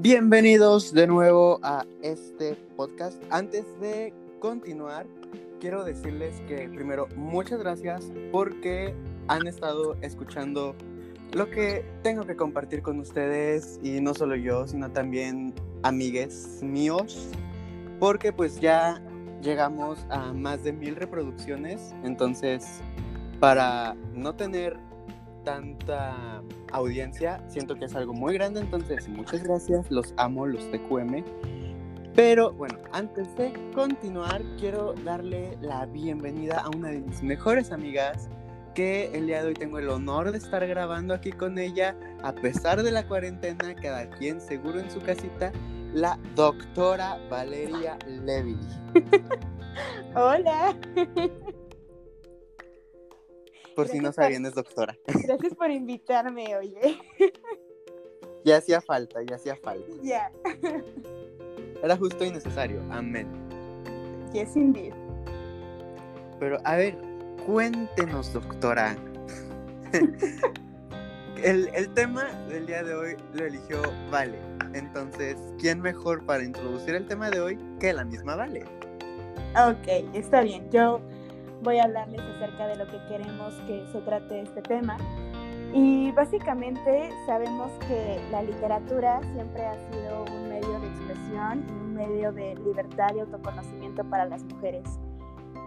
Bienvenidos de nuevo a este podcast. Antes de continuar, quiero decirles que primero muchas gracias porque han estado escuchando lo que tengo que compartir con ustedes y no solo yo, sino también amigues míos, porque pues ya llegamos a más de mil reproducciones, entonces para no tener tanta audiencia, siento que es algo muy grande, entonces muchas gracias, los amo, los TQM. Pero bueno, antes de continuar, quiero darle la bienvenida a una de mis mejores amigas, que el día de hoy tengo el honor de estar grabando aquí con ella, a pesar de la cuarentena, cada quien seguro en su casita, la doctora Valeria Levy. Hola. Por si no sabían, es doctora. Gracias por invitarme, oye. Ya hacía falta, ya hacía falta. Ya. Era justo y necesario. Amén. Yes, indeed. Pero a ver, cuéntenos, doctora. el, el tema del día de hoy lo eligió Vale. Entonces, ¿quién mejor para introducir el tema de hoy que la misma Vale? Ok, está bien. Yo voy a hablarles acerca de lo que queremos que se trate este tema. Y básicamente sabemos que la literatura siempre ha sido un medio de expresión y un medio de libertad y autoconocimiento para las mujeres.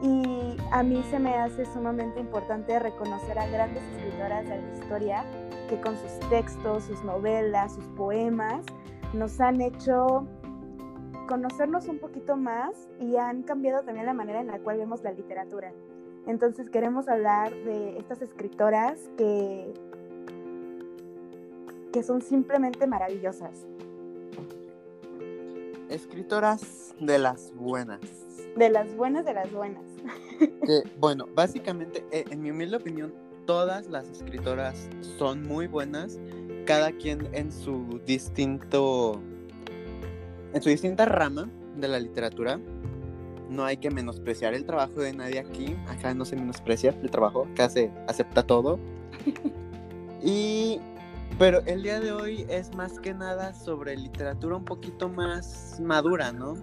Y a mí se me hace sumamente importante reconocer a grandes escritoras de la historia que con sus textos, sus novelas, sus poemas, nos han hecho conocernos un poquito más y han cambiado también la manera en la cual vemos la literatura. Entonces queremos hablar de estas escritoras que, que son simplemente maravillosas. Escritoras de las buenas. De las buenas de las buenas. Que, bueno, básicamente, eh, en mi humilde opinión, todas las escritoras son muy buenas, cada quien en su distinto en su distinta rama de la literatura, no hay que menospreciar el trabajo de nadie aquí. Acá no se menosprecia el trabajo, acá se acepta todo. y pero el día de hoy es más que nada sobre literatura un poquito más madura, ¿no?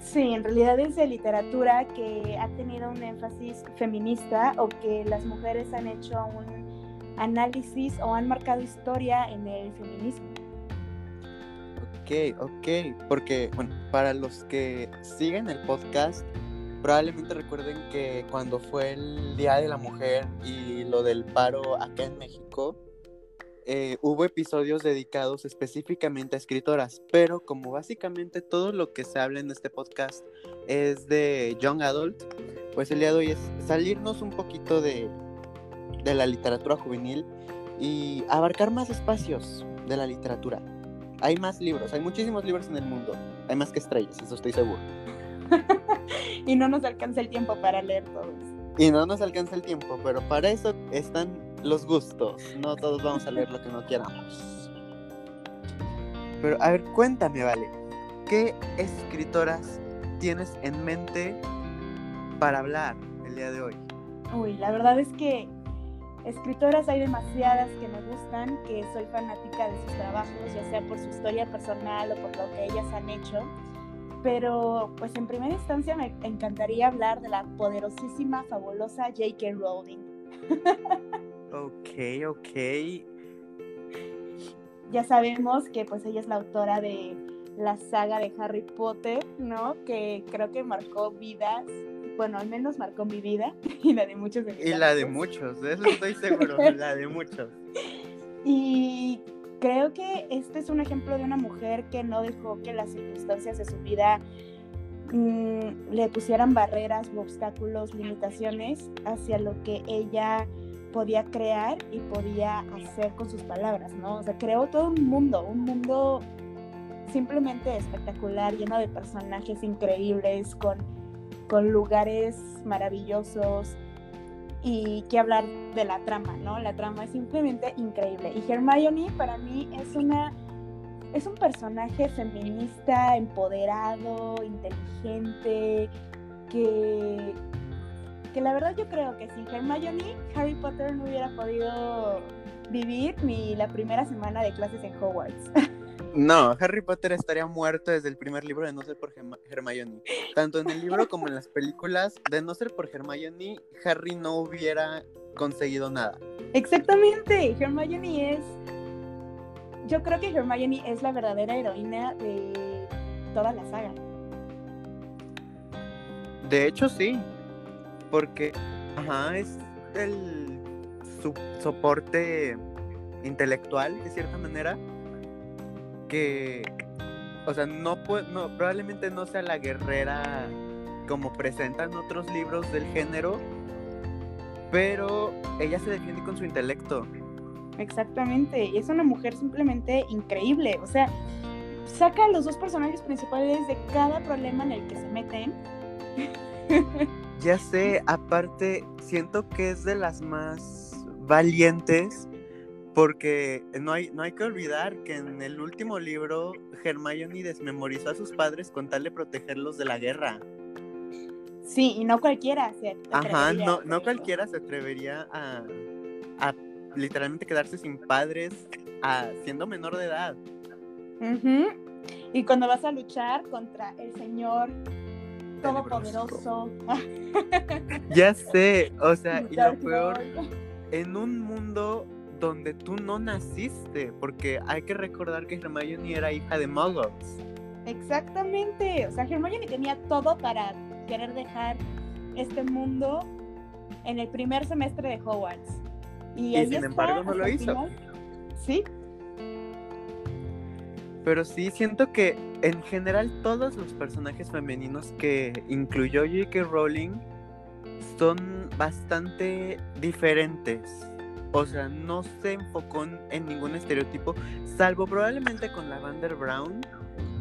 Sí, en realidad es de literatura que ha tenido un énfasis feminista o que las mujeres han hecho un análisis o han marcado historia en el feminismo. Ok, ok, porque bueno, para los que siguen el podcast, probablemente recuerden que cuando fue el Día de la Mujer y lo del paro acá en México, eh, hubo episodios dedicados específicamente a escritoras, pero como básicamente todo lo que se habla en este podcast es de Young Adult, pues el día de hoy es salirnos un poquito de, de la literatura juvenil y abarcar más espacios de la literatura. Hay más libros, hay muchísimos libros en el mundo. Hay más que estrellas, eso estoy seguro. y no nos alcanza el tiempo para leer todos. Y no nos alcanza el tiempo, pero para eso están los gustos. No todos vamos a leer lo que no queramos. Pero a ver, cuéntame, Vale. ¿Qué escritoras tienes en mente para hablar el día de hoy? Uy, la verdad es que escritoras hay demasiadas que me gustan, que soy fanática de sus trabajos, ya sea por su historia personal o por lo que ellas han hecho. Pero pues en primera instancia me encantaría hablar de la poderosísima, fabulosa J.K. Rowling. ok, ok. Ya sabemos que pues ella es la autora de la saga de Harry Potter, ¿no? Que creo que marcó vidas bueno, al menos marcó mi vida y la de muchos Y la de muchos, de eso estoy seguro, la de muchos. Y creo que este es un ejemplo de una mujer que no dejó que las circunstancias de su vida mm, le pusieran barreras u obstáculos, limitaciones hacia lo que ella podía crear y podía hacer con sus palabras, ¿no? O sea, creó todo un mundo, un mundo simplemente espectacular, lleno de personajes increíbles, con con lugares maravillosos y que hablar de la trama, ¿no? La trama es simplemente increíble. Y Hermione para mí es una es un personaje feminista, empoderado, inteligente, que que la verdad yo creo que sin Hermione Harry Potter no hubiera podido vivir ni la primera semana de clases en Hogwarts. No, Harry Potter estaría muerto desde el primer libro de no ser por Hermione. Tanto en el libro como en las películas, de no ser por Hermione, Harry no hubiera conseguido nada. Exactamente, Hermione es... Yo creo que Hermione es la verdadera heroína de toda la saga. De hecho, sí, porque ajá, es el soporte intelectual, de cierta manera, que, o sea, no, no probablemente no sea la guerrera como presentan otros libros del género, pero ella se defiende con su intelecto. Exactamente, y es una mujer simplemente increíble, o sea, saca a los dos personajes principales de cada problema en el que se meten. Ya sé, aparte, siento que es de las más valientes porque no hay, no hay que olvidar que en el último libro Hermione desmemorizó a sus padres con tal de protegerlos de la guerra. Sí, y no cualquiera se Ajá, no, no cualquiera se atrevería a, a, literalmente quedarse sin padres a, siendo menor de edad. Y cuando vas a luchar contra el señor todopoderoso. ya sé, o sea, y lo peor, en un mundo donde tú no naciste, porque hay que recordar que Hermione era hija de muggles. Exactamente, o sea, Hermione tenía todo para querer dejar este mundo en el primer semestre de Hogwarts. Y, sin embargo no lo hizo. Sí. Pero sí, siento que en general todos los personajes femeninos que incluyó J.K. Rowling son bastante diferentes o sea, no se enfocó en ningún estereotipo, salvo probablemente con Lavender Brown,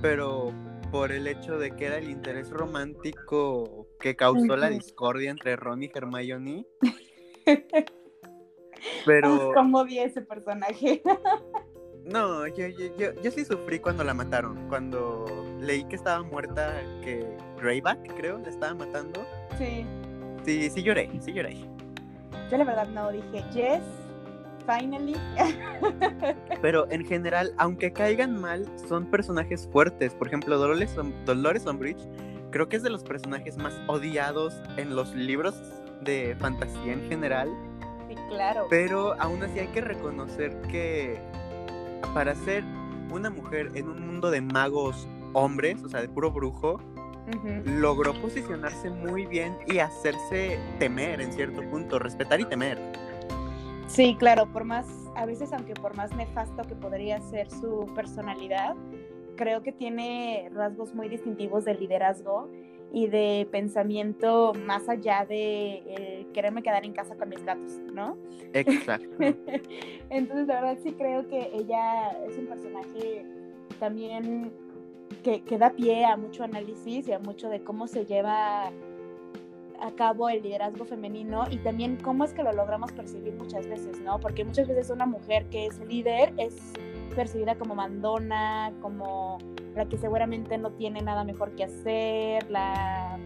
pero por el hecho de que era el interés romántico que causó la discordia entre Ron y Hermione. Pero. ¿Cómo vi ese personaje? no, yo, yo, yo, sí sufrí cuando la mataron. Cuando leí que estaba muerta, que Greyback, creo, la estaba matando. Sí. Sí, sí lloré, sí lloré. Yo la verdad no, dije, yes, finally. Pero en general, aunque caigan mal, son personajes fuertes. Por ejemplo, Dolores, Dolores Umbridge creo que es de los personajes más odiados en los libros de fantasía en general. Sí, claro. Pero aún así hay que reconocer que para ser una mujer en un mundo de magos hombres, o sea, de puro brujo, logró posicionarse muy bien y hacerse temer en cierto punto, respetar y temer. Sí, claro, por más, a veces aunque por más nefasto que podría ser su personalidad, creo que tiene rasgos muy distintivos de liderazgo y de pensamiento más allá de quererme quedar en casa con mis gatos, ¿no? Exacto. Entonces, la verdad sí creo que ella es un personaje también que, que, da pie a mucho análisis y a mucho de cómo se lleva a cabo el liderazgo femenino y también cómo es que lo logramos percibir muchas veces, ¿no? Porque muchas veces una mujer que es líder es percibida como mandona, como la que seguramente no tiene nada mejor que hacer, la,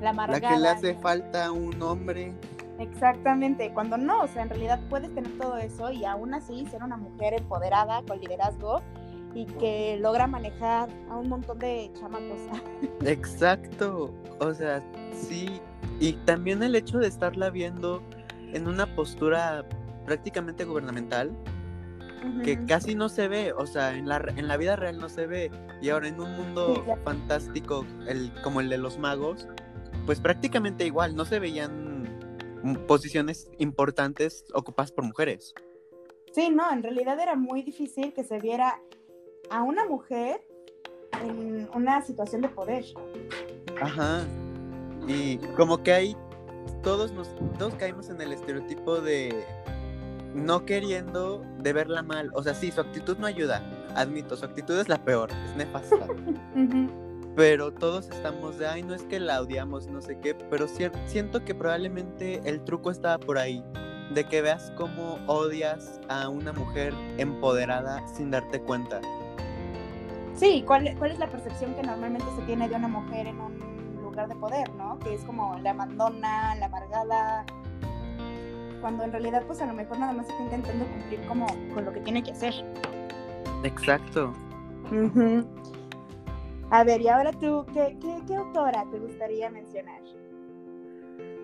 la amargada. La que le hace falta un hombre. Exactamente, cuando no, o sea, en realidad puedes tener todo eso y aún así ser una mujer empoderada con liderazgo y que logra manejar a un montón de chamacos. Exacto, o sea, sí, y también el hecho de estarla viendo en una postura prácticamente gubernamental, que casi no se ve, o sea, en la, en la vida real no se ve, y ahora en un mundo fantástico el, como el de los magos, pues prácticamente igual, no se veían posiciones importantes ocupadas por mujeres. Sí, no, en realidad era muy difícil que se viera a una mujer en una situación de poder. Ajá. Y como que ahí todos nos todos caímos en el estereotipo de no queriendo de verla mal. O sea, sí, su actitud no ayuda. Admito, su actitud es la peor, es nefasta. Pero todos estamos de, ay, no es que la odiamos, no sé qué, pero siento que probablemente el truco estaba por ahí, de que veas cómo odias a una mujer empoderada sin darte cuenta. Sí, ¿cuál, ¿cuál es la percepción que normalmente se tiene de una mujer en un lugar de poder, ¿no? Que es como la mandona, la amargada, cuando en realidad pues a lo mejor nada más está intentando cumplir como con lo que tiene que hacer. Exacto. A ver, y ahora tú, ¿qué, qué, autora te gustaría mencionar?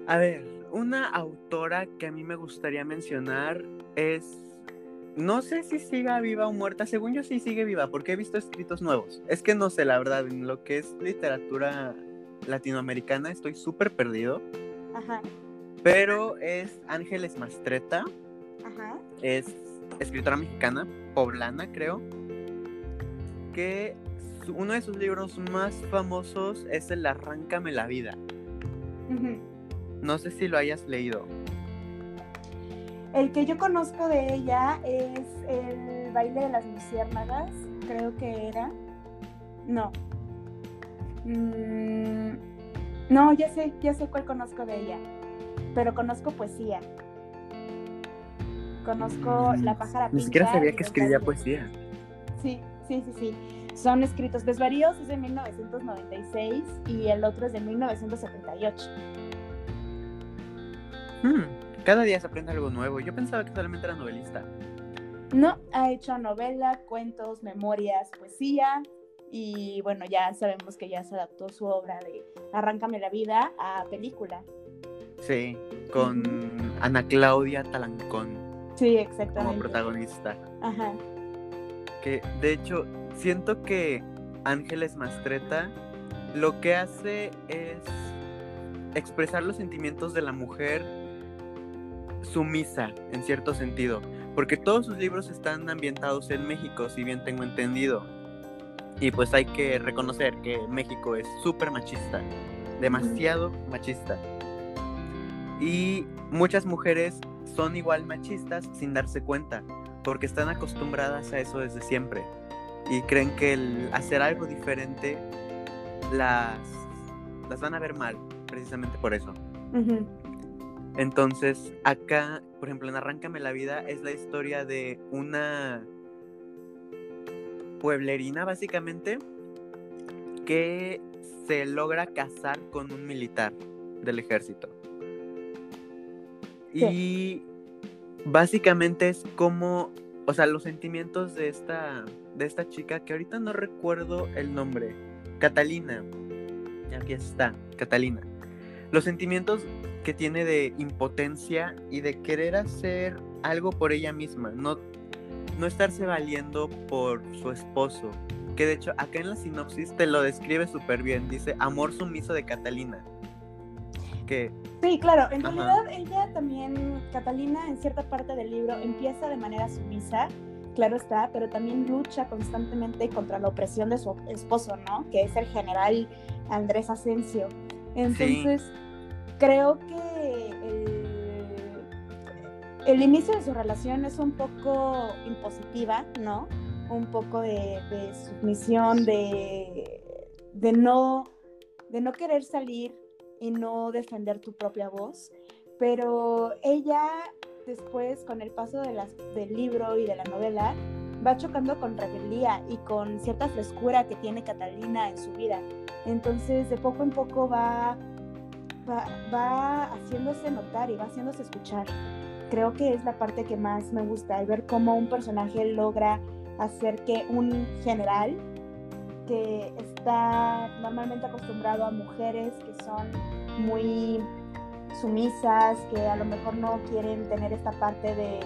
A ver, una autora que a mí me gustaría mencionar es no sé si siga viva o muerta. Según yo sí sigue viva, porque he visto escritos nuevos. Es que no sé, la verdad, en lo que es literatura latinoamericana estoy súper perdido. Ajá. Pero es Ángeles Mastreta. Ajá. Es escritora mexicana, poblana, creo. Que uno de sus libros más famosos es el Arráncame la vida. No sé si lo hayas leído. El que yo conozco de ella es el baile de las luciérnagas, creo que era. No. Mm, no, ya sé, ya sé cuál conozco de ella. Pero conozco poesía. Conozco mm, La pájara Ni siquiera sabía que escribía poesía. Sí, sí, sí, sí. Son escritos. Desvaríos es de 1996 y el otro es de 1978. Hmm. Cada día se aprende algo nuevo. Yo pensaba que solamente era novelista. No, ha hecho novela, cuentos, memorias, poesía. Y bueno, ya sabemos que ya se adaptó su obra de Arráncame la vida a película. Sí, con Ana Claudia Talancón. Sí, exactamente. Como protagonista. Ajá. Que de hecho, siento que Ángeles Mastreta lo que hace es expresar los sentimientos de la mujer sumisa en cierto sentido, porque todos sus libros están ambientados en México, si bien tengo entendido. Y pues hay que reconocer que México es súper machista, demasiado machista. Y muchas mujeres son igual machistas sin darse cuenta, porque están acostumbradas a eso desde siempre. Y creen que el hacer algo diferente las, las van a ver mal, precisamente por eso. Entonces, acá, por ejemplo, en Arráncame la vida es la historia de una pueblerina, básicamente, que se logra casar con un militar del ejército. Y básicamente es como, o sea, los sentimientos de esta, de esta chica, que ahorita no recuerdo el nombre, Catalina. Aquí está, Catalina. Los sentimientos que tiene de impotencia y de querer hacer algo por ella misma, no, no estarse valiendo por su esposo. Que de hecho acá en la sinopsis te lo describe súper bien, dice amor sumiso de Catalina. Que, sí, claro, en realidad ella también, Catalina en cierta parte del libro empieza de manera sumisa, claro está, pero también lucha constantemente contra la opresión de su esposo, ¿no? Que es el general Andrés Asensio. Entonces creo que el, inicio de su relación es un poco impositiva, ¿no? Un poco de, de submisión, de, de, no, de no querer salir y no defender tu propia voz. Pero ella después, con el paso de las, del libro y de la novela, va chocando con rebeldía y con cierta frescura que tiene Catalina en su vida. Entonces, de poco en poco va va, haciéndose notar y va haciéndose escuchar. Creo que es la parte que más me gusta, el ver cómo un personaje logra hacer que un general que está normalmente acostumbrado a mujeres que son muy sumisas, que a lo mejor no quieren tener esta parte de,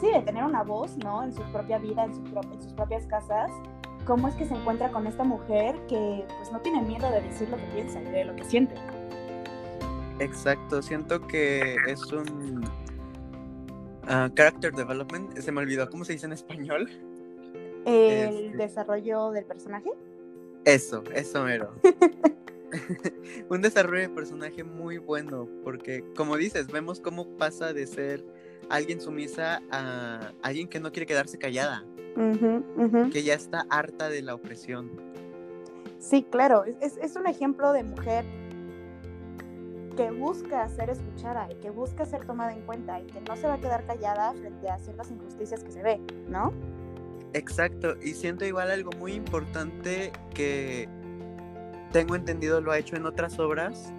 sí, de tener una voz, ¿no? En su propia vida, en, en sus propias casas, cómo es que se encuentra con esta mujer que pues no tiene miedo de decir lo que piensa y de lo que siente. Exacto, siento que es un uh, character development, se me olvidó, ¿cómo se dice en español? El este desarrollo del personaje. Eso, eso mero. un desarrollo de personaje muy bueno, porque como dices, vemos cómo pasa de ser alguien sumisa a alguien que no quiere quedarse callada que ya está harta de la opresión. Sí, claro, es, un ejemplo de mujer que busca ser escuchada y que busca ser tomada en cuenta y que no se va a quedar callada frente a ciertas injusticias que se ve, ¿no? Exacto, y siento igual algo muy importante que tengo entendido lo ha hecho en otras obras,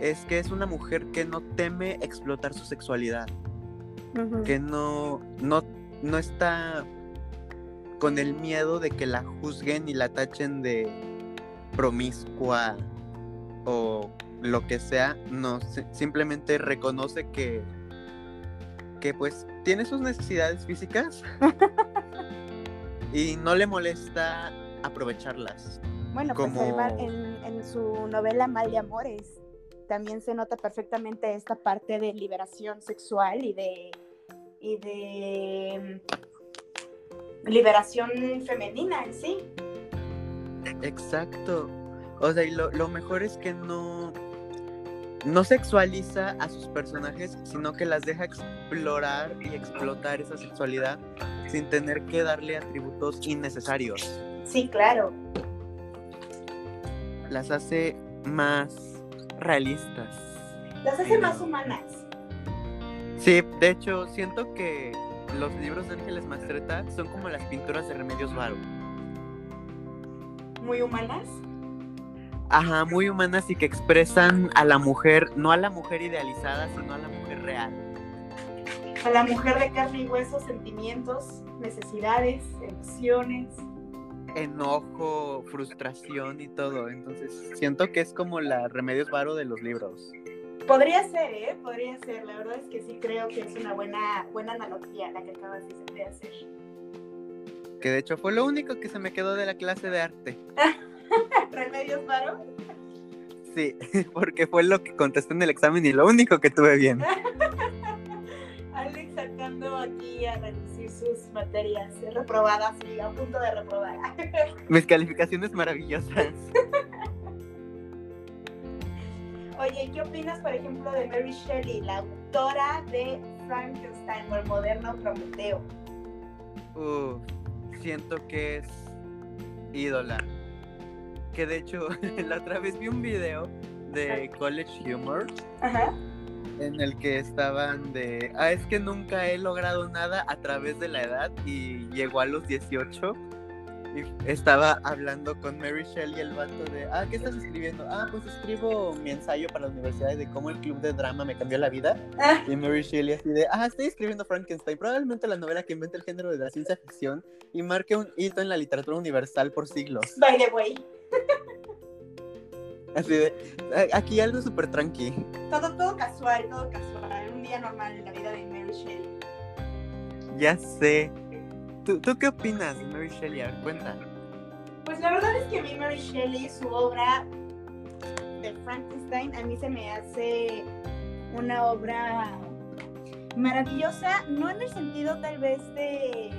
es que es una mujer que no teme explotar su sexualidad, que no, no, no está con el miedo de que la juzguen y la tachen de promiscua o lo que sea, no, simplemente reconoce que, que pues tiene sus necesidades físicas y no le molesta aprovecharlas. Bueno, pues en, en su novela Mal de Amores también se nota perfectamente esta parte de liberación sexual y de, y de mm, liberación femenina en sí. Exacto. O sea, y lo, lo mejor es que no, no sexualiza a sus personajes, sino que las deja explorar y explotar esa sexualidad sin tener que darle atributos innecesarios. Sí, claro. Las hace más realistas. Las hace más humanas. Sí, de hecho, siento que los libros de Ángeles Mastreta son como las pinturas de Remedios Varo. Muy humanas. Ajá, muy humanas y que expresan a la mujer, no a la mujer idealizada, sino a la mujer real. A la mujer de carne y hueso, sentimientos, necesidades, emociones. Enojo, frustración y todo. Entonces, siento que es como la Remedios Varo de los libros. Podría ser, ¿eh? Podría ser. La verdad es que sí creo que es una buena, buena analogía la que acabas de hacer. Que de hecho fue lo único que se me quedó de la clase de arte. ¿Remedios Varo? Sí, porque fue lo que contesté en el examen y lo único que tuve bien. Alex sacando aquí a sus materias reprobadas y a punto de reprobar. Mis calificaciones maravillosas. Oye, ¿qué opinas, por ejemplo, de Mary Shelley, la autora de Frankenstein o el moderno Prometeo? Uh, siento que es ídola que de hecho la otra vez vi un video de College Humor. En el que estaban de, ah, es que nunca he logrado nada a través de la edad y llegó a los 18 y estaba hablando con Mary Shelley el vato de, ah, ¿qué estás escribiendo? Ah, pues escribo mi ensayo para la universidad de cómo el club de drama me cambió la vida. Ah. Y Mary Shelley así de, ah, estoy escribiendo Frankenstein, probablemente la novela que inventa el género de la ciencia ficción y marque un hito en la literatura universal por siglos. By the way. Así de, aquí algo súper tranqui. Todo, todo casual, todo casual. Un día normal en la vida de Mary Shelley. Ya sé. ¿Tú, ¿Tú, qué opinas de Mary Shelley? A ver, cuenta. Pues la verdad es que a mí Mary Shelley, su obra de Frankenstein, a mí se me hace una obra maravillosa, no en el sentido tal vez de,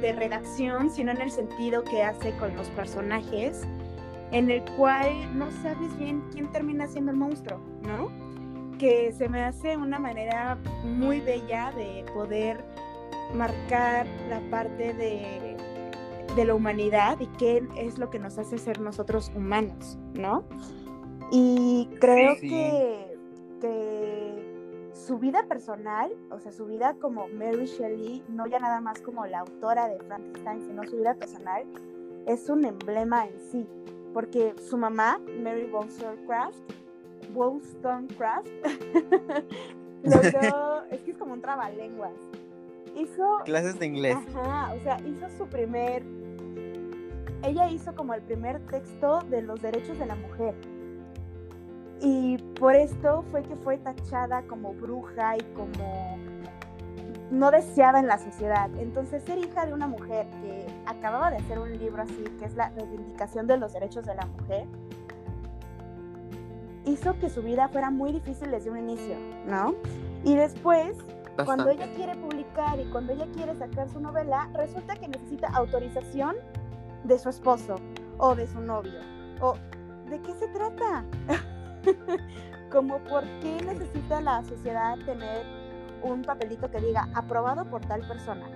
de redacción, sino en el sentido que hace con los personajes en el cual no sabes bien quién termina siendo el monstruo, ¿no? Que se me hace una manera muy bella de poder marcar la parte de, la humanidad y qué es lo que nos hace ser nosotros humanos, ¿no? Y creo Que, que su vida personal, o sea, su vida como Mary Shelley, no ya nada más como la autora de Frankenstein, sino su vida personal, es un emblema en sí porque su mamá, Mary Wollstonecraft, Wollstonecraft, logró, es que es como un trabalenguas, hizo... Clases de inglés. Ajá, o sea, hizo su primer, ella hizo como el primer texto de los derechos de la mujer. Y por esto fue que fue tachada como bruja y como no deseada en la sociedad. Entonces, ser hija de una mujer que acababa de hacer un libro así, que es la reivindicación de los derechos de la mujer, hizo que su vida fuera muy difícil desde un inicio, ¿no? Y después, cuando ella quiere publicar y cuando ella quiere sacar su novela, resulta que necesita autorización de su esposo o de su novio. ¿O de qué se trata? Como por qué necesita la sociedad tener un papelito que diga aprobado por tal persona.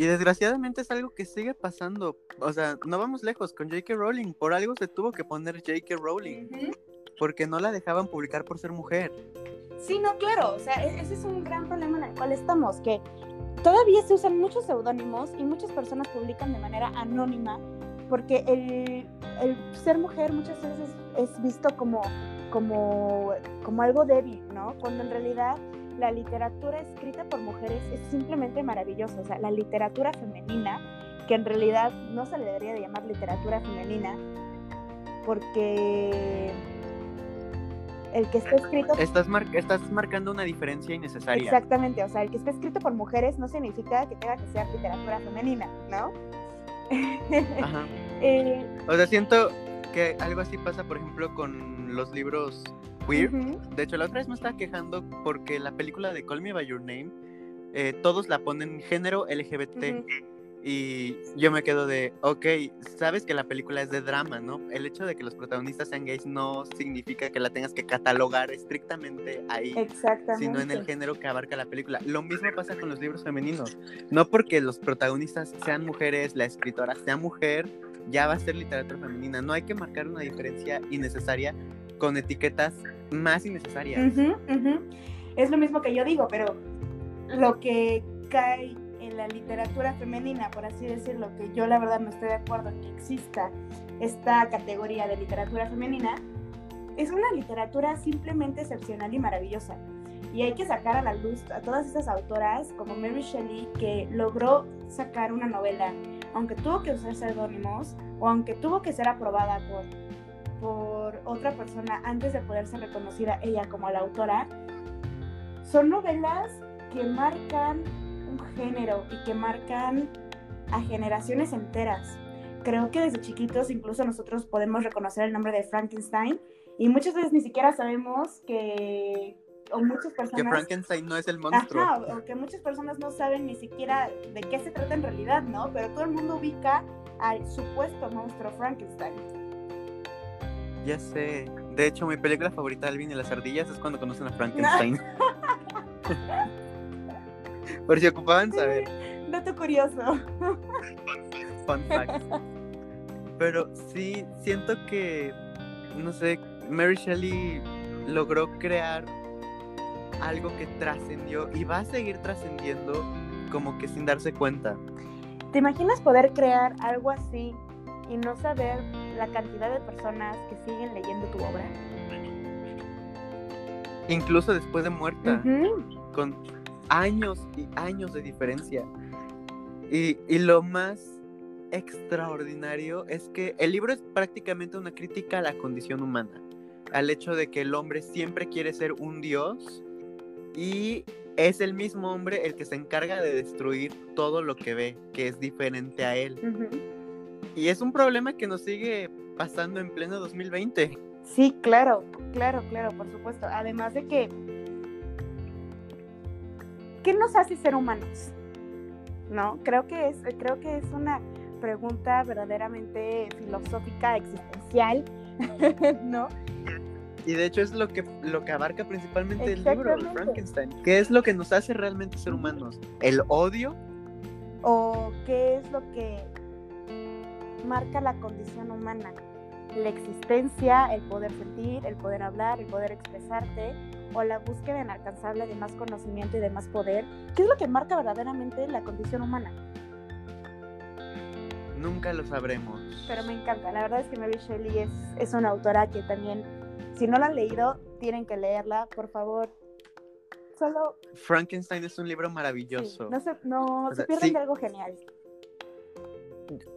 Y desgraciadamente es algo que sigue pasando. O sea, no vamos lejos con J.K. Rowling. Por algo se tuvo que poner J.K. Rowling. Porque no la dejaban publicar por ser mujer. Sí, no, claro. O sea, e-, ese es un gran problema en el cual estamos. Que todavía se usan muchos seudónimos y muchas personas publican de manera anónima. Porque el, el ser mujer muchas veces es visto como, como, como algo débil, ¿no? Cuando en realidad la literatura escrita por mujeres es simplemente maravillosa. O sea, la literatura femenina, que en realidad no se le debería de llamar literatura femenina, porque el que está escrito... Estás, estás marcando una diferencia innecesaria. Exactamente, o sea, el que está escrito por mujeres no significa que tenga que ser literatura femenina, ¿no? Ajá. Eh, o sea, siento que algo así pasa, por ejemplo, con los libros queer. De hecho, la otra vez me estaba quejando porque la película de Call Me By Your Name, eh, todos la ponen género LGBT. Y yo me quedo de, ok, sabes que la película es de drama, ¿no? El hecho de que los protagonistas sean gays no significa que la tengas que catalogar estrictamente ahí, sino en el género que abarca la película. Lo mismo pasa con los libros femeninos. No porque los protagonistas sean mujeres, la escritora sea mujer, ya va a ser literatura femenina. No hay que marcar una diferencia innecesaria con etiquetas más innecesarias. Es lo mismo que yo digo, pero lo que cae en la literatura femenina, por así decirlo, que yo la verdad no estoy de acuerdo en que exista esta categoría de literatura femenina, es una literatura simplemente excepcional y maravillosa. Y hay que sacar a la luz a todas estas autoras como Mary Shelley, que logró sacar una novela, aunque tuvo que usar seudónimos o aunque tuvo que ser aprobada por, por otra persona antes de poder ser reconocida ella como la autora, son novelas que marcan un género y que marcan a generaciones enteras. Creo que desde chiquitos incluso nosotros podemos reconocer el nombre de Frankenstein y muchas veces ni siquiera sabemos que o muchas personas que Frankenstein no es el monstruo ajá, o que muchas personas no saben ni siquiera de qué se trata en realidad, ¿no? Pero todo el mundo ubica al supuesto monstruo Frankenstein. Ya sé. De hecho, mi película favorita de Alvin y las ardillas es cuando conocen a Frankenstein. Por si ocupaban saber. Dato curioso. Fun fact. Pero sí, siento que, no sé, Mary Shelley logró crear algo que trascendió y va a seguir trascendiendo como que sin darse cuenta. ¿Te imaginas poder crear algo así y no saber la cantidad de personas que siguen leyendo tu obra? Incluso después de muerta. Con años y años de diferencia. Y, lo más extraordinario es que el libro es prácticamente una crítica a la condición humana, al hecho de que el hombre siempre quiere ser un dios y es el mismo hombre el que se encarga de destruir todo lo que ve, que es diferente a él. Y es un problema que nos sigue pasando en pleno 2020. Sí, claro, claro, claro, por supuesto. Además de que ¿qué nos hace ser humanos? ¿No? Creo que es, creo que es una pregunta verdaderamente filosófica, existencial, ¿no? Y de hecho es lo que, lo que abarca principalmente el libro de Frankenstein. ¿Qué es lo que nos hace realmente ser humanos? ¿El odio? ¿O qué es lo que marca la condición humana? La existencia, el poder sentir, el poder hablar, el poder expresarte, o la búsqueda inalcanzable de más conocimiento y de más poder? ¿Qué es lo que marca verdaderamente la condición humana? Nunca lo sabremos. Pero me encanta. La verdad es que Mary Shelley es, es una autora que también, si no la han leído, tienen que leerla, por favor. Solo... Frankenstein es un libro maravilloso. no se, no, se pierden de algo genial.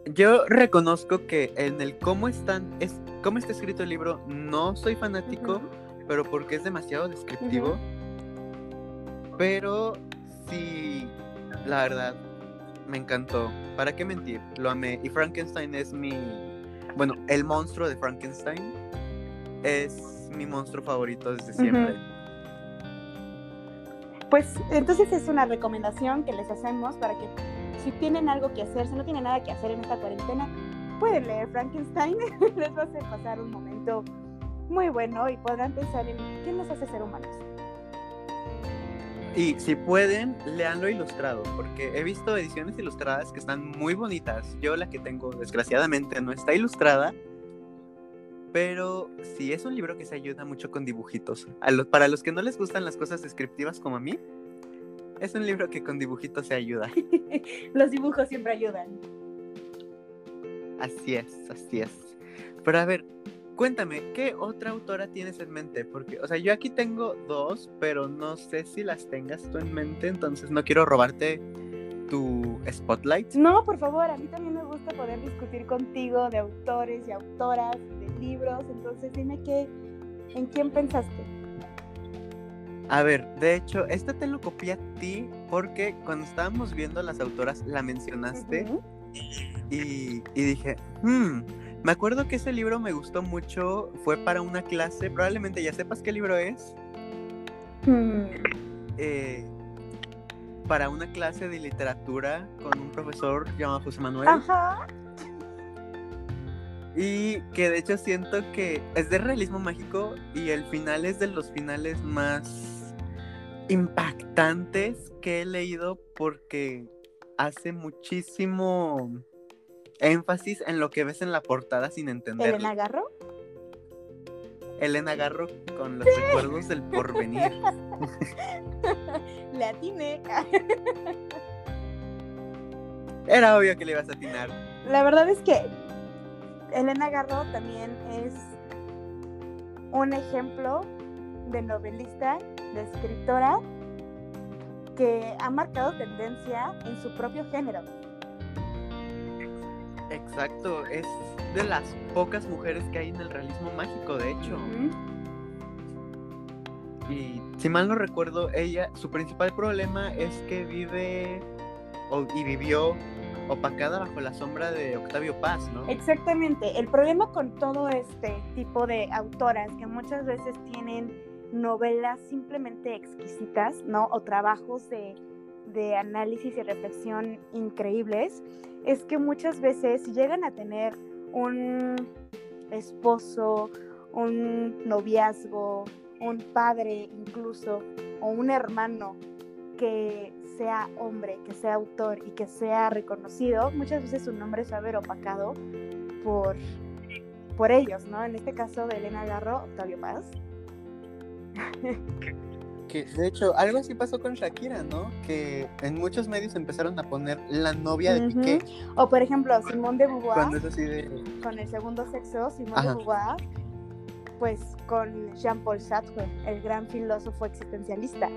Yo reconozco que en el cómo están, es, cómo está escrito el libro, no soy fanático pero porque es demasiado descriptivo. Pero sí, la verdad, me encantó. ¿Para qué mentir? Lo amé. Y Frankenstein es mi... Bueno, el monstruo de Frankenstein es mi monstruo favorito desde siempre. Pues entonces es una recomendación que les hacemos para que si tienen algo que hacer, si no tienen nada que hacer en esta cuarentena, pueden leer Frankenstein. les va a hacer pasar un momento muy bueno y podrán pensar en qué nos hace ser humanos. Y si pueden, leanlo ilustrado, porque he visto ediciones ilustradas que están muy bonitas. Yo la que tengo, desgraciadamente, no está ilustrada, pero sí es un libro que se ayuda mucho con dibujitos. para los que no les gustan las cosas descriptivas como a mí, es un libro que con dibujitos se ayuda. los dibujos siempre ayudan. Así es, así es. Pero a ver, cuéntame, ¿qué otra autora tienes en mente? Porque, o sea, yo aquí tengo dos, pero no sé si las tengas tú en mente, entonces no quiero robarte tu spotlight. No, por favor, a mí también me gusta poder discutir contigo de autores y autoras, de libros, entonces dime qué, ¿en quién pensaste? A ver, de hecho, este te lo copié a ti porque cuando estábamos viendo las autoras la mencionaste y, dije, hmm, me acuerdo que ese libro me gustó mucho, fue para una clase, probablemente ya sepas qué libro es. Hmm. Eh, para una clase de literatura con un profesor llamado José Manuel. Ajá. Y que de hecho siento que es de realismo mágico y el final es de los finales más impactantes que he leído porque hace muchísimo énfasis en lo que ves en la portada sin entenderlo. ¿Elena Garro? Elena Garro con los recuerdos del porvenir. La atiné. Era obvio que le ibas a atinar. La verdad es que Elena Garro también es un ejemplo de novelista, de escritora, que ha marcado tendencia en su propio género. Exacto, es de las pocas mujeres que hay en el realismo mágico, de hecho. Y si mal no recuerdo, ella, su principal problema es que vive y vivió opacada bajo la sombra de Octavio Paz, ¿no? Exactamente. El problema con todo este tipo de autoras que muchas veces tienen novelas simplemente exquisitas, ¿no? O trabajos de, de análisis y reflexión increíbles, es que muchas veces llegan a tener un esposo, un noviazgo, un padre incluso, o un hermano que sea hombre, que sea autor y que sea reconocido, muchas veces su nombre se va a ver opacado por, por ellos, ¿no? En este caso de Elena Garro, Octavio Paz. Que de hecho, algo así pasó con Shakira, ¿no? Que en muchos medios empezaron a poner la novia de Piqué. O por ejemplo, Simón de Beauvoir. Cuando es así de... Con el segundo sexo, Simón de Beauvoir, pues con Jean-Paul Sartre, el gran filósofo existencialista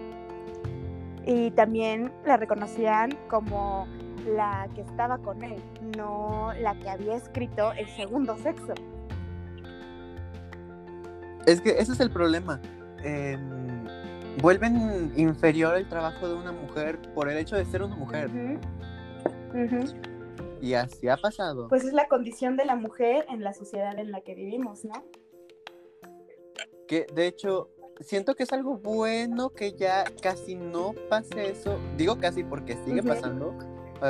y también la reconocían como la que estaba con él, no la que había escrito el segundo sexo. Es que ese es el problema. Em, vuelven inferior el trabajo de una mujer por el hecho de ser una mujer. Y así ha pasado. Pues es la condición de la mujer en la sociedad en la que vivimos, ¿no? Que de hecho siento que es algo bueno que ya casi no pase eso. Digo casi porque sigue pasando.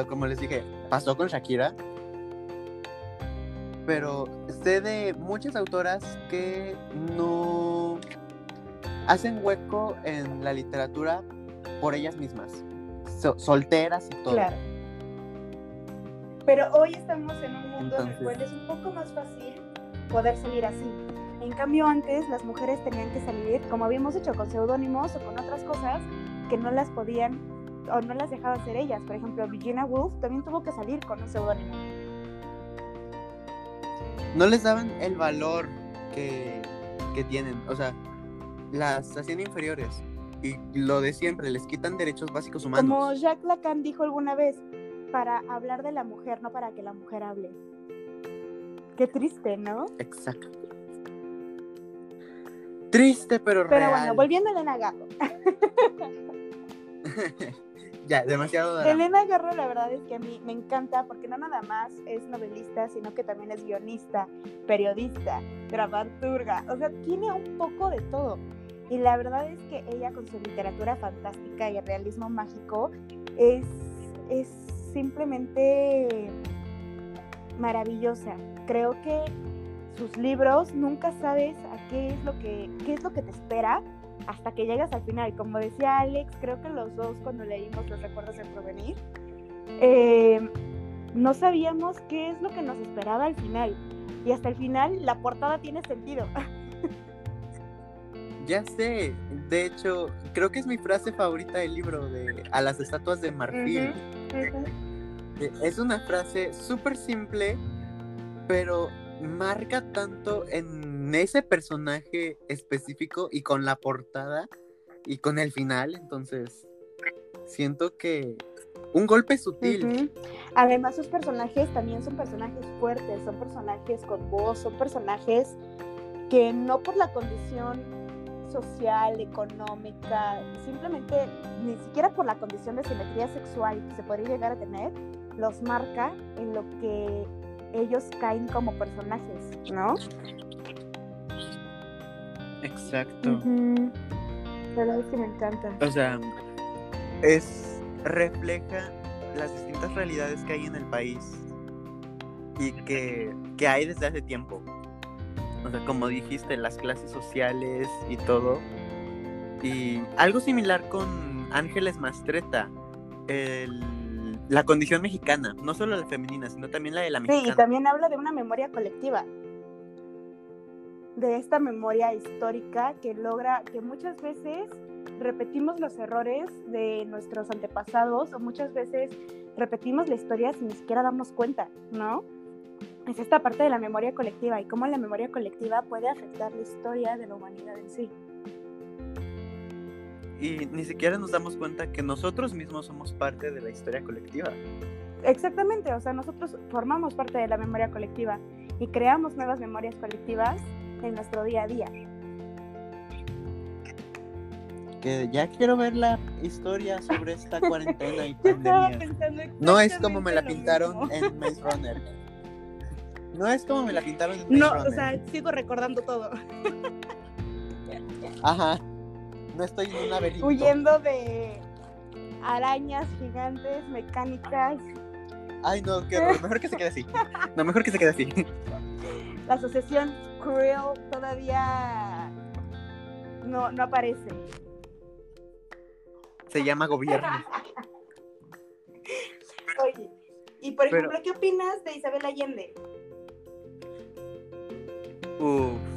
como les dije, pasó con Shakira. Pero sé de muchas autoras que no hacen hueco en la literatura por ellas mismas. solteras y todo. Claro. Pero hoy estamos en un mundo en el cual es un poco más fácil poder salir así en cambio, antes las mujeres tenían que salir, como habíamos hecho, con seudónimos o con otras cosas que no las podían o no las dejaban ser ellas. Por ejemplo, Virginia Woolf también tuvo que salir con un seudónimo. No les daban el valor que, que tienen, o sea, las hacían inferiores. Y lo de siempre, les quitan derechos básicos humanos. Como Jacques Lacan dijo alguna vez, para hablar de la mujer, no para que la mujer hable. Qué triste, ¿no? Exacto. Triste, pero, pero bueno, volviendo a Elena Garro. ya, demasiado. Elena Garro, la verdad es que a mí me encanta porque no nada más es novelista, sino que también es guionista, periodista, dramaturga. O sea, tiene un poco de todo. Y la verdad es que ella, con su literatura fantástica y el realismo mágico, es, es simplemente maravillosa. Creo que sus libros, nunca sabes a qué es lo que, qué es lo que te espera hasta que llegas al final. Como decía Alex, creo que los dos cuando leímos los recuerdos del provenir, eh, no sabíamos qué es lo que nos esperaba al final. Y hasta el final la portada tiene sentido. Ya sé, de hecho, creo que es mi frase favorita del libro de A las estatuas de marfil. Eh, es una frase súper simple, pero marca tanto en ese personaje específico y con la portada y con el final, entonces siento que un golpe sutil. Además, sus personajes también son personajes fuertes, son personajes con voz, son personajes que no por la condición social, económica, simplemente ni siquiera por la condición de simetría sexual que se podría llegar a tener, los marca en lo que ellos caen como personajes, ¿no? Exacto. verdad es que me encanta. O sea, es refleja las distintas realidades que hay en el país y que, que hay desde hace tiempo. O sea, como dijiste, las clases sociales y todo. Y algo similar con Ángeles Mastreta, la condición mexicana, no solo la femenina, sino también la de la mexicana. Sí, y también habla de una memoria colectiva, de esta memoria histórica que logra, que muchas veces repetimos los errores de nuestros antepasados o muchas veces repetimos la historia sin ni siquiera darnos cuenta, ¿no? Es esta parte de la memoria colectiva y cómo la memoria colectiva puede afectar la historia de la humanidad en sí. Y ni siquiera nos damos cuenta que nosotros mismos somos parte de la historia colectiva. Exactamente, o sea, nosotros formamos parte de la memoria colectiva y creamos nuevas memorias colectivas en nuestro día a día que ya quiero ver la historia sobre esta cuarentena y pandemia. No es como me la pintaron en Maze Runner. No es como me la pintaron en Maze no, o sea, sigo recordando todo. Ajá. No estoy en un laberinto. Huyendo de arañas gigantes, mecánicas. Ay, no, que mejor que se quede así. No, mejor que se quede así. La asociación Cruel todavía no, no aparece se llama gobierno. Oye, y por ejemplo, ¿qué opinas de Isabel Allende? Uf,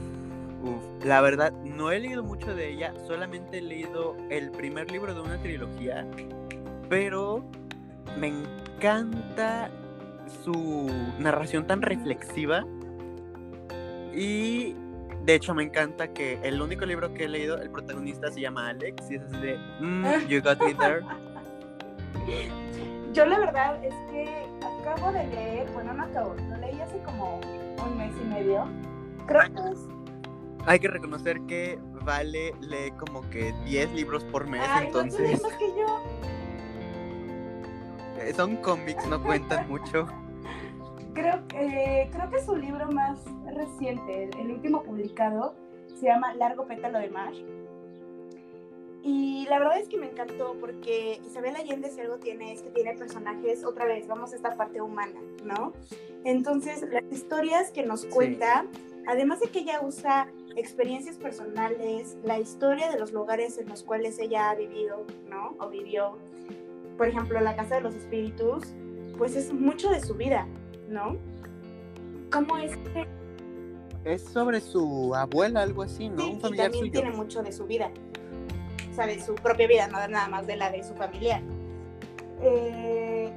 uf, la verdad, no he leído mucho de ella, solamente he leído el primer libro de una trilogía, pero me encanta su narración tan reflexiva y de hecho, me encanta que el único libro que he leído, el protagonista se llama Alex y es de mm, You Got Me There. Yo la verdad es que acabo de leer, bueno, no acabo, lo leí hace como un mes y medio. Creo que es... Hay que reconocer que Vale lee como que 10 libros por mes, entonces... que yo. Eh, son cómics, no cuentan mucho. Creo, eh, creo que su libro más reciente, el último publicado, se llama Largo pétalo de mar. Y la verdad es que me encantó porque Isabel Allende si algo tiene es que tiene personajes, otra vez, vamos a esta parte humana, ¿no? Entonces, las historias que nos cuenta, además de que ella usa experiencias personales, la historia de los lugares en los cuales ella ha vivido, ¿no? O vivió, por ejemplo, la Casa de los Espíritus, pues es mucho de su vida, ¿no? ¿Cómo es que es sobre su abuela, algo así, ¿no? Un familiar y también tiene mucho de su vida. O sea, de su propia vida, no nada más de la de su familiar. Eh,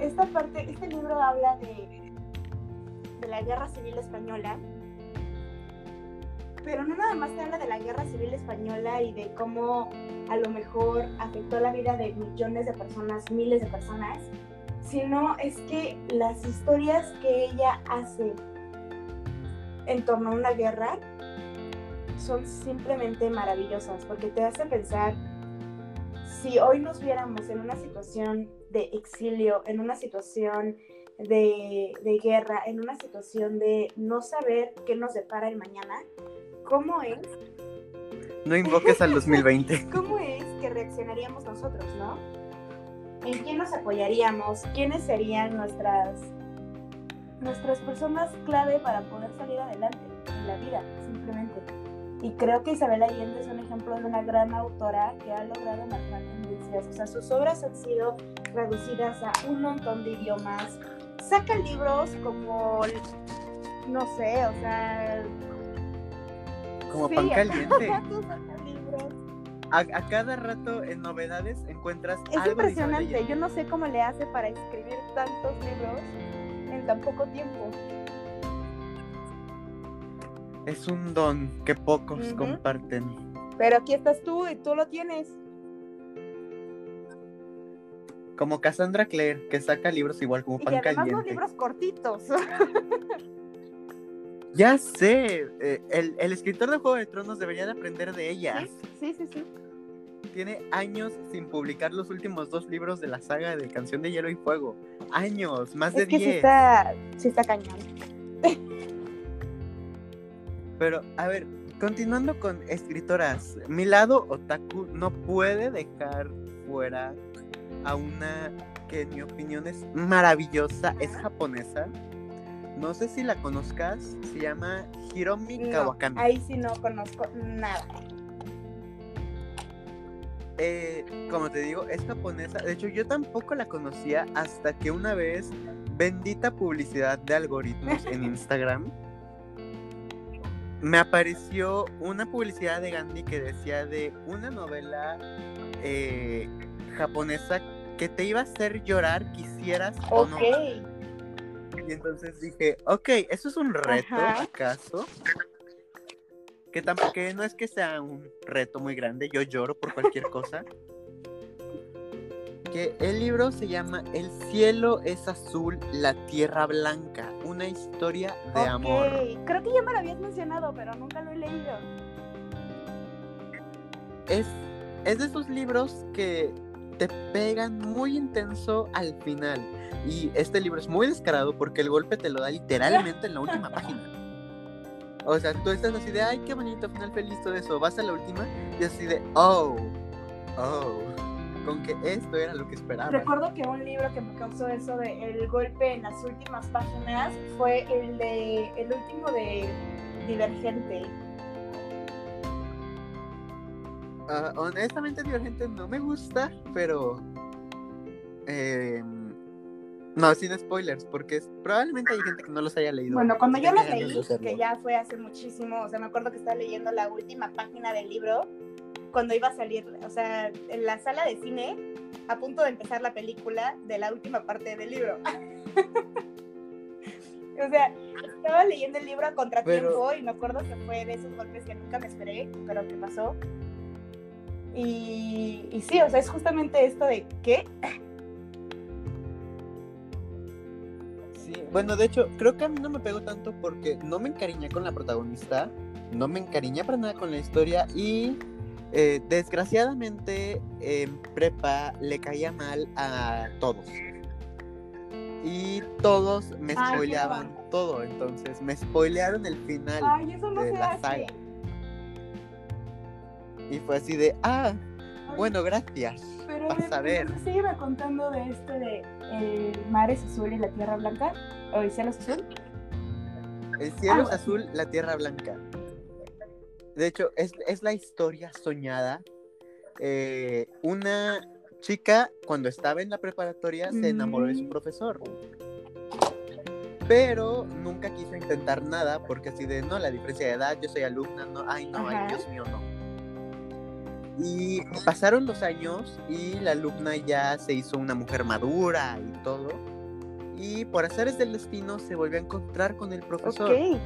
esta parte, este libro habla de, de la guerra civil española, pero no nada más te habla de la guerra civil española y de cómo a lo mejor afectó la vida de millones de personas, miles de personas, sino es que las historias que ella hace en torno a una guerra son simplemente maravillosas porque te hace pensar si hoy nos viéramos en una situación de exilio, en una situación de, guerra, en una situación de no saber qué nos depara el mañana, ¿cómo es? No invoques al 2020. ¿Cómo es que reaccionaríamos nosotros, no? ¿En quién nos apoyaríamos? ¿Quiénes serían nuestras nuestras personas clave para poder salir adelante en la vida, simplemente. Y creo que Isabel Allende es un ejemplo de una gran autora que ha logrado marcar tendencias. O sea, sus obras han sido traducidas a un montón de idiomas. Saca libros como, no sé, o sea... Como pan caliente. A, a, cada rato en novedades encuentras... Es impresionante. Yo no sé cómo le hace para escribir tantos libros en tan poco tiempo. Es un don que pocos comparten. Pero aquí estás tú y tú lo tienes. Como Cassandra Clare, que saca libros igual como Y pan además los caliente. libros cortitos. Ya sé, eh, el, el escritor de Juego de Tronos debería de aprender de ella. sí, sí, sí. Tiene años sin publicar los últimos dos libros de la saga de Canción de Hielo y Fuego. Años, más de Es que sí 10. está, sí está cañón. Pero, a ver, continuando con escritoras, mi lado otaku no puede dejar fuera a una que en mi opinión es maravillosa, es japonesa. No sé si la conozcas, se llama Hiromi No, Kawakami. ahí sí no conozco nada. Eh, como te digo, es japonesa. De hecho, yo tampoco la conocía hasta que una vez, bendita publicidad de algoritmos en Instagram, me apareció una publicidad de Gandhi que decía de una novela eh, japonesa que te iba a hacer llorar, quisieras o no. Y entonces dije, ok, ¿eso es un reto Ajá. acaso? Que tampoco que no es que sea un reto muy grande, yo lloro por cualquier cosa. Que el libro se llama El cielo es azul, la tierra blanca, una historia de amor. Creo que ya me lo habías mencionado, pero nunca lo he leído. Es, es de esos libros que te pegan muy intenso al final. Y este libro es muy descarado porque el golpe te lo da literalmente en la última página. O sea, tú estás así de, ay, qué bonito, final feliz, todo eso. Vas a la última y así de, oh, oh, con que esto era lo que esperaba. Recuerdo que un libro que me causó eso de el golpe en las últimas páginas fue el de el último de Divergente. Ah, honestamente, Divergente no me gusta, pero. eh, no, sin spoilers, porque es- probablemente hay gente que no los haya leído. Bueno, cuando yo Tenga lo ganas de leí, que ya fue hace muchísimo, o sea, me acuerdo que estaba leyendo la última página del libro cuando iba a salir, o sea, en la sala de cine, a punto de empezar la película de la última parte del libro. o sea, estaba leyendo el libro a contratiempo Pero- y me acuerdo que fue de esos golpes que nunca me esperé, pero que pasó. Y, y sí, o sea, es justamente esto de ¿qué? Sí, bueno, de hecho, creo que a mí no me pegó tanto porque no me encariñé con la protagonista, no me encariñé para nada con la historia y eh, desgraciadamente en prepa le caía mal a todos. Y todos me Ay, spoileaban todo, entonces me spoilearon el final Ay, eso no de la saga. Y fue así de, ah, bueno, gracias. Pero Vas a ver. se iba contando de este de el mar es azul y la tierra blanca, o el cielo es azul. El cielo es azul, la tierra blanca. De hecho, es, es la historia soñada. Eh, una chica, cuando estaba en la preparatoria, se enamoró de su Mm. profesor. Pero nunca quiso intentar nada porque así de, no, la diferencia de edad, yo soy alumna, no, ay, no, ay. Dios mío, no. Y pasaron los años y la alumna ya se hizo una mujer madura y todo. Y por azares del destino se volvió a encontrar con el profesor Ok.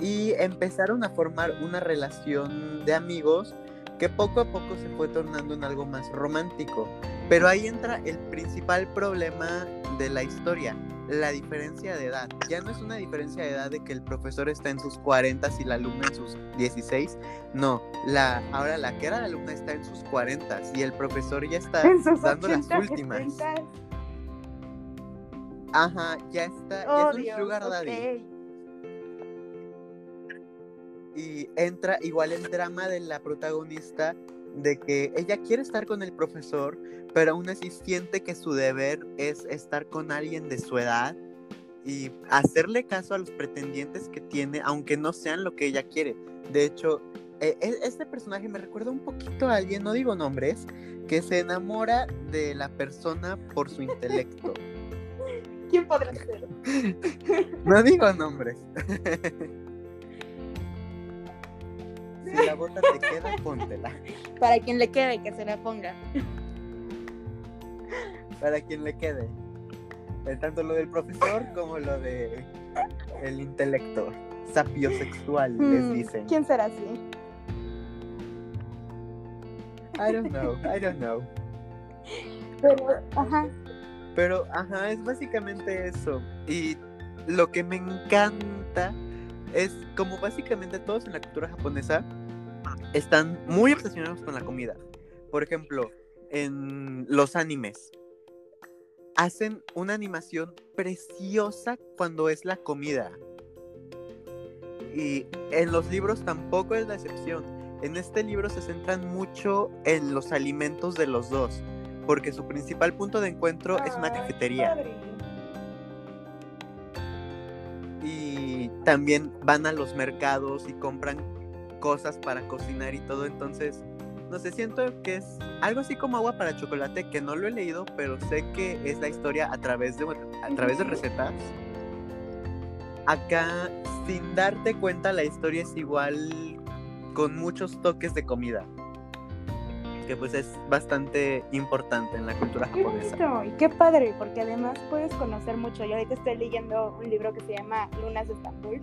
y empezaron a formar una relación de amigos que poco a poco se fue tornando en algo más romántico. Pero ahí entra el principal problema de la historia, la diferencia de edad. Ya no es una diferencia de edad de que el profesor está en sus 40 y la alumna en sus 16. No, la, ahora la que era la alumna está en sus 40 y el profesor ya está dando las 80, últimas. 70. Ajá, ya está, ya Oh, es un Dios, sugar daddy. y entra igual el drama de la protagonista de que ella quiere estar con el profesor, pero aún así siente que su deber es estar con alguien de su edad y hacerle caso a los pretendientes que tiene, aunque no sean lo que ella quiere. De hecho, e- e- este personaje me recuerda un poquito a alguien, no digo nombres, que se enamora de la persona por su intelecto. ¿Quién podrá ser? No digo nombres. si la bota te queda, póntela. Para quien le quede que se la ponga. para quien le quede. Eh, Tanto lo del profesor como lo de el intelecto. sapiosexual, les Mm, dicen. ¿Quién será así? I don't know, I don't know. Pero, ajá. Pero, ajá, es básicamente eso. Y lo que me encanta es como básicamente todos en la cultura japonesa están muy obsesionados con la comida. Por ejemplo, en los animes. Hacen una animación preciosa cuando es la comida. Y en los libros tampoco es la excepción. En este libro se centran mucho en los alimentos de los dos, porque su principal punto de encuentro es una cafetería. padre. Y también van a los mercados y compran cosas para cocinar y todo. Entonces, no sé, siento que es algo así como agua para chocolate, que no lo he leído, pero sé que es la historia a través de, a través de recetas. Acá, sin darte cuenta, la historia es igual con muchos toques de comida. Que pues es bastante importante en la cultura Qué japonesa. bonito y qué padre, porque además puedes conocer mucho. Yo ahorita estoy leyendo un libro que se llama Lunas de Estambul,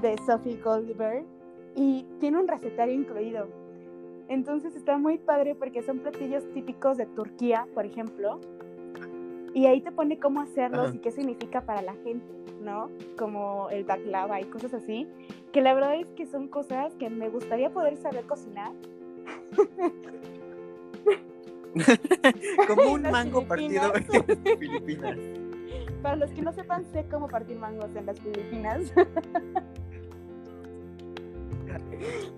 de Sophie Goldberg, y tiene un recetario incluido. Entonces está muy padre porque son platillos típicos de Turquía, por ejemplo, y ahí te pone cómo hacerlos Ajá. y qué significa para la gente, ¿no? Como el baklava y cosas así, que la verdad es que son cosas que me gustaría poder saber cocinar. Como un mango partido en Filipinas. Para los que no sepan, sé cómo partir mangos en las Filipinas.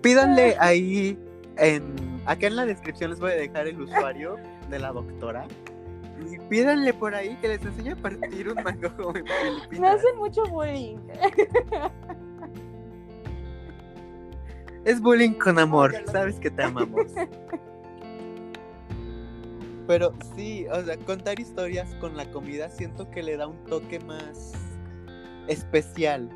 Pídanle ahí en acá en la descripción les voy a dejar el usuario de la doctora. Y pídanle por ahí que les enseñe a partir un mango como en Me Filipinas. hacen mucho bullying. Es bullying con amor, sabes que te amamos. Pero sí, o sea, contar historias con la comida siento que le da un toque más especial.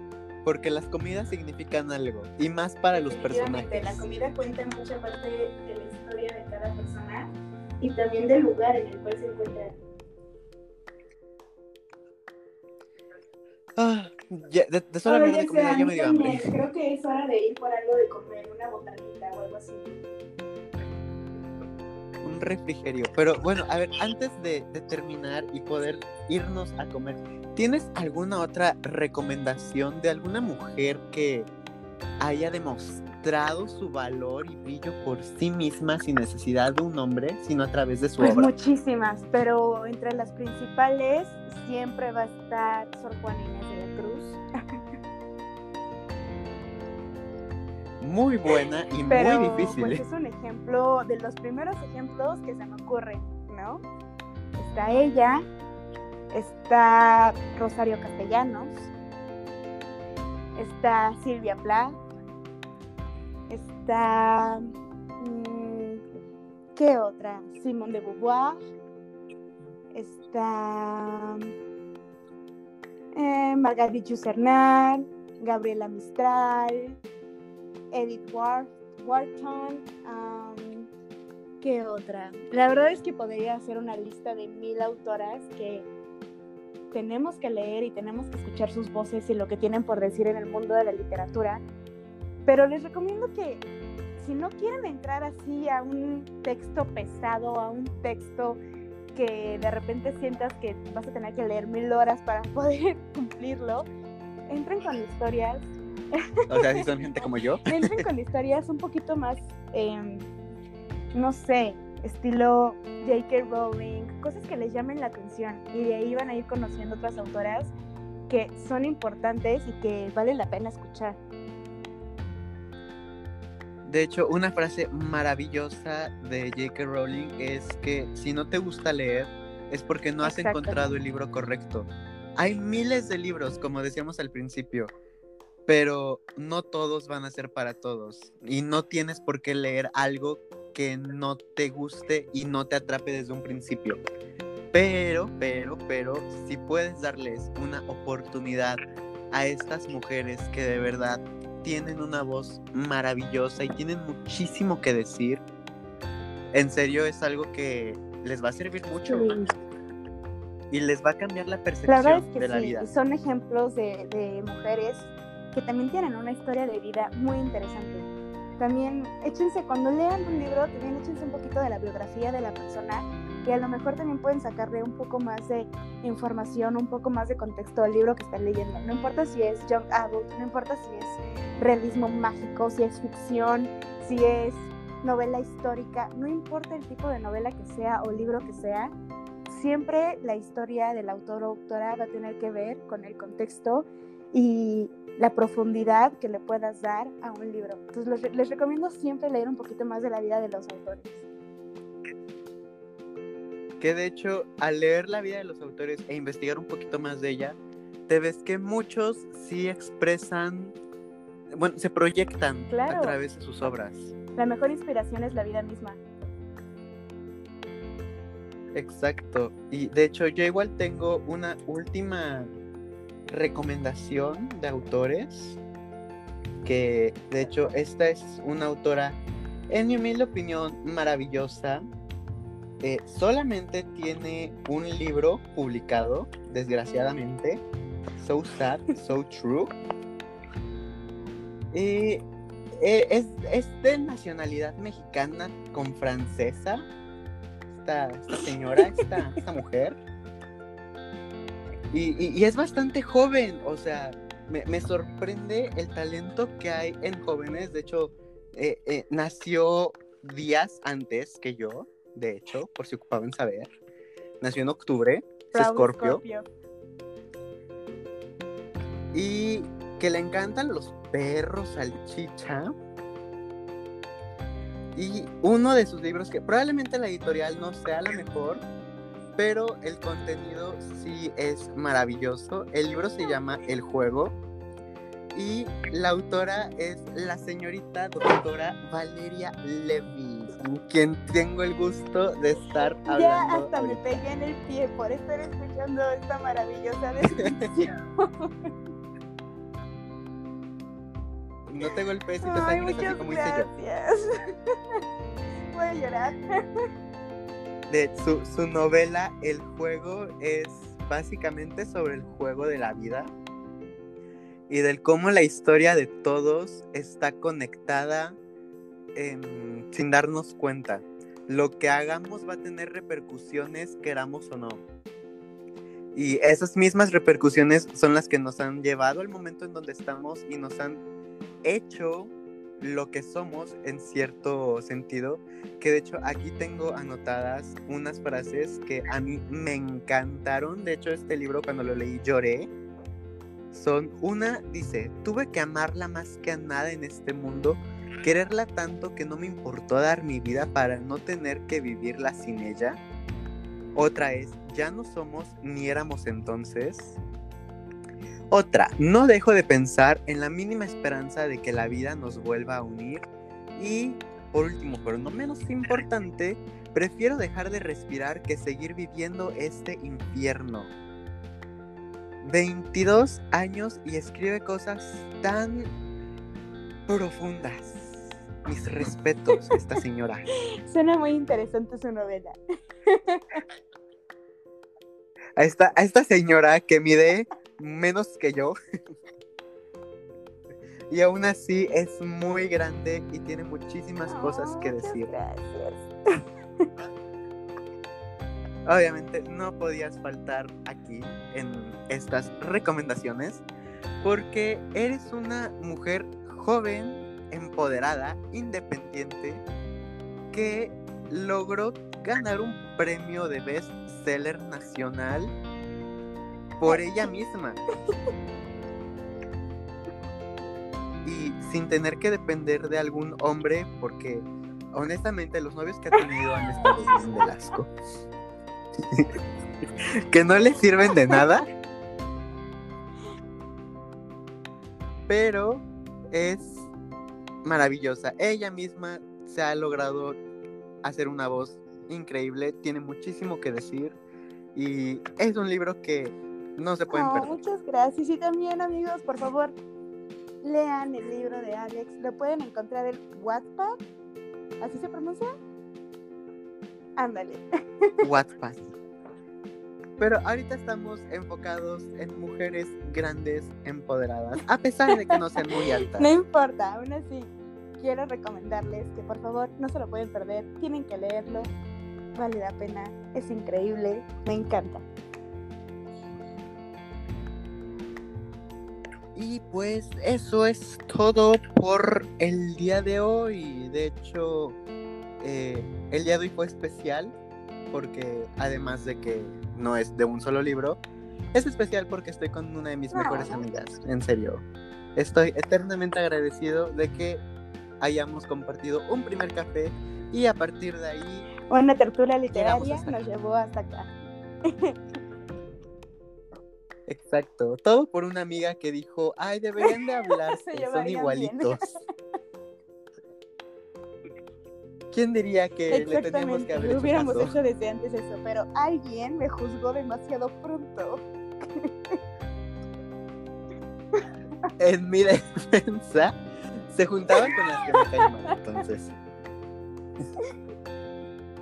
Porque las comidas significan algo. Y más para los personajes. La comida cuenta mucha parte de la historia de cada persona y también del lugar en el cual se encuentra. Ah, ya, de, de solo hablar de comida ya me dio hambre. Creo que es hora de ir por algo de comer, una botanita o algo así. Un refrigerio. Pero bueno, a ver, antes de, de terminar y poder irnos a comer, ¿tienes alguna otra recomendación de alguna mujer que haya demostrado su valor y brillo por sí misma sin necesidad de un hombre, sino a través de su Pues obra? muchísimas, pero entre las principales siempre va a estar Sor Juana Inés de la Cruz. Muy buena y Pero muy difícil. pues ¿eh? es un ejemplo de los primeros ejemplos que se me ocurren, ¿no? Está ella, está Rosario Castellanos, está Silvia Plath, está mm, ¿qué otra? Simone de Beauvoir, está eh, Margarit Jussernal, Gabriela Mistral, Edith Wharton, am, ¿qué otra? La verdad es que podría hacer una lista de mil autoras que tenemos que leer y tenemos que escuchar sus voces y lo que tienen por decir en el mundo de la literatura. Pero les recomiendo que si no quieren entrar así a un texto pesado, a un texto que de repente sientas que vas a tener que leer mil horas para poder cumplirlo, entren con historias O sea, si son gente como yo. entren con historias un poquito más, em, no sé, estilo J.K. Rowling, cosas que les llamen la atención y de ahí van a ir conociendo otras autoras que son importantes y que vale la pena escuchar. De hecho, una frase maravillosa de J.K. Rowling es que si no te gusta leer es porque no has encontrado el libro correcto. Hay miles de libros, como decíamos al principio, pero no todos van a ser para todos. Y no tienes por qué leer algo que no te guste y no te atrape desde un principio. Pero, pero, pero, si puedes darles una oportunidad a estas mujeres que de verdad tienen una voz maravillosa y tienen muchísimo que decir. En serio es algo que les va a servir mucho y les va a cambiar la La percepción verdad es que de la sí, vida. son ejemplos de, de mujeres que también tienen una historia de vida muy interesante. También échense, cuando lean un libro, también échense un poquito de la biografía de la persona y a lo mejor también pueden sacarle un poco más de información, un poco más de contexto al libro que están leyendo. No importa si es young adult, no importa si es realismo mágico, si es ficción, si es novela histórica, no importa el tipo de novela que sea o libro que sea, siempre la historia del autor o autora va a tener que ver con el contexto y la profundidad que le puedas dar a un libro. Entonces les, les recomiendo siempre leer un poquito más de la vida de los autores. Que de hecho, al leer la vida de los autores e investigar un poquito más de ella, te ves que muchos sí expresan, bueno, se proyectan Claro. a través de sus obras. La mejor inspiración es la vida misma. Exacto. Y de hecho, yo igual tengo una última recomendación de autores. Que de hecho, esta es una autora, en mi humilde opinión, maravillosa. Eh, solamente tiene un libro publicado, desgraciadamente. So sad, so true. Y eh, es, es de nacionalidad mexicana con francesa. Esta, esta señora, esta, esta mujer. Y, y- y es bastante joven, o sea, me, me sorprende el talento que hay en jóvenes. De hecho, eh, eh, nació días antes que yo, de hecho, por si ocupaban saber. Nació en octubre, es. Scorpio. Y que le encantan los perros salchicha. Y uno de sus libros que probablemente la editorial no sea la mejor, pero el contenido sí es maravilloso. El libro se llama El juego y la autora es la señorita doctora Valeria Levy, quien tengo el gusto de estar hablando. Ya hasta me pegué en el pie por estar escuchando esta maravillosa descripción. No te golpees y te Ay, sangres así como hice yo. gracias. Voy a llorar. De su, novela El juego es básicamente sobre el juego de la vida y del cómo la historia de todos está conectada em, sin darnos cuenta. Lo que hagamos va a tener repercusiones, queramos o no. Y esas mismas repercusiones son las que nos han llevado al momento en donde estamos y nos han hecho lo que somos en cierto sentido que de hecho aquí tengo anotadas unas frases que a mí me encantaron. De hecho, este libro cuando lo leí lloré. Son una, dice, tuve que amarla más que a nada en este mundo, quererla tanto que no me importó dar mi vida para no tener que vivirla sin ella. Otra es, ya no somos ni éramos entonces. Otra, no dejo de pensar en la mínima esperanza de que la vida nos vuelva a unir. Y por último, pero no menos importante, prefiero dejar de respirar que seguir viviendo este infierno. 22 años y escribe cosas tan profundas. Mis respetos, esta señora. Suena muy interesante su novela. A esta, a esta señora que mide menos que yo. Y aún así es muy grande y tiene muchísimas cosas que decir. Gracias. Obviamente no podías faltar aquí en estas recomendaciones porque eres una mujer joven, empoderada, independiente que logró ganar un premio de best seller nacional por ella misma. Y sin tener que depender de algún hombre porque honestamente los novios que ha tenido han estado bien del asco. que no le sirven de nada. Pero es maravillosa. Ella misma se ha logrado hacer una voz increíble, tiene muchísimo que decir y es un libro que no se pueden perder. muchas gracias. Y también, amigos, por favor, lean el libro de Alex. Lo pueden encontrar en Wattpad. ¿Así se pronuncia? Ándale. Wattpad. Pero ahorita estamos enfocados en mujeres grandes, empoderadas, a pesar de que no sean muy altas. No importa, aún así quiero recomendarles que por favor no se lo pueden perder, tienen que leerlo, vale la pena, es increíble, me encanta. Y pues eso es todo por el día de hoy. De hecho, eh, el día de hoy fue especial porque además de que no es de un solo libro, es especial porque estoy con una de mis mejores amigas. En serio, estoy eternamente agradecido de que hayamos compartido un primer café y a partir de ahí... Una tertulia literaria nos llevó hasta acá. Exacto, todo por una amiga que dijo, ay, deberían de hablarse, son igualitos. ¿Quién diría que le teníamos que haber hecho hubiéramos hecho desde antes eso, pero alguien me juzgó demasiado pronto. en mi defensa, se juntaban con las que me caen mal, entonces.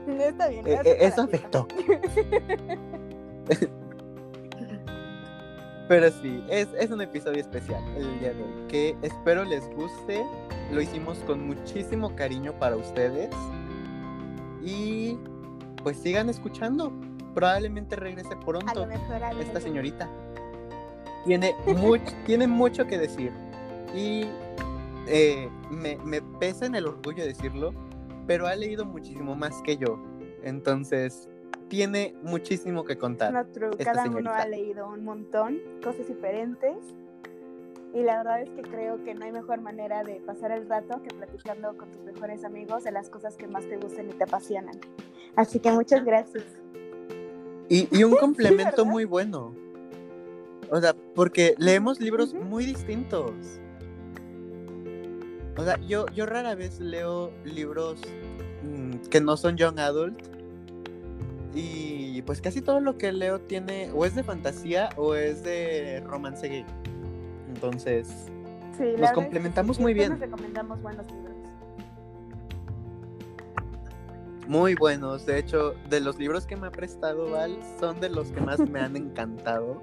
No está bien. E, e, eso afectó. Pero sí, es, es, un episodio especial el día de hoy, que espero les guste. Lo hicimos con muchísimo cariño para ustedes. Y pues sigan escuchando. Probablemente regrese pronto esta señorita. Tiene, mucho, tiene mucho que decir. Y eh, me, me pesa en el orgullo decirlo, pero ha leído muchísimo más que yo. Entonces, tiene muchísimo que contar. cada uno ha leído un montón, cosas diferentes. Y la verdad es que creo que no hay mejor manera de pasar el rato que platicando con tus mejores amigos de las cosas que más te gusten y te apasionan. Así que muchas gracias. Y, un complemento muy bueno. O sea, porque leemos libros muy distintos. O sea, yo, yo rara vez leo libros mm, que no son young adult y pues casi todo lo que leo tiene o es de fantasía o es de romance gay. Entonces, nos complementamos muy bien. Nos recomendamos buenos libros. Muy buenos. De hecho, de los libros que me ha prestado Val, son de los que más me han encantado.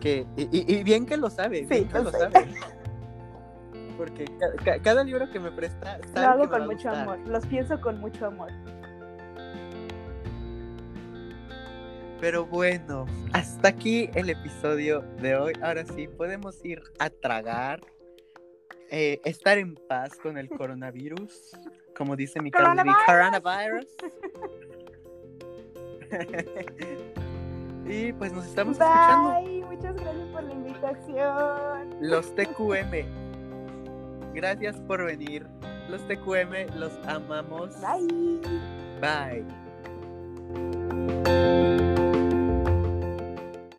Que, y, bien que lo sabe, bien que lo sabe. Porque cada libro que me presta. Lo hago con mucho amor, los pienso con mucho amor. Pero bueno, hasta aquí el episodio de hoy. Ahora sí, podemos ir a tragar, eh, estar en paz con el coronavirus, como dice mi coronavirus. y pues nos estamos Bye. escuchando. Muchas gracias por la invitación. Los TQM. Gracias por venir. Los TQM los amamos. Bye. Bye.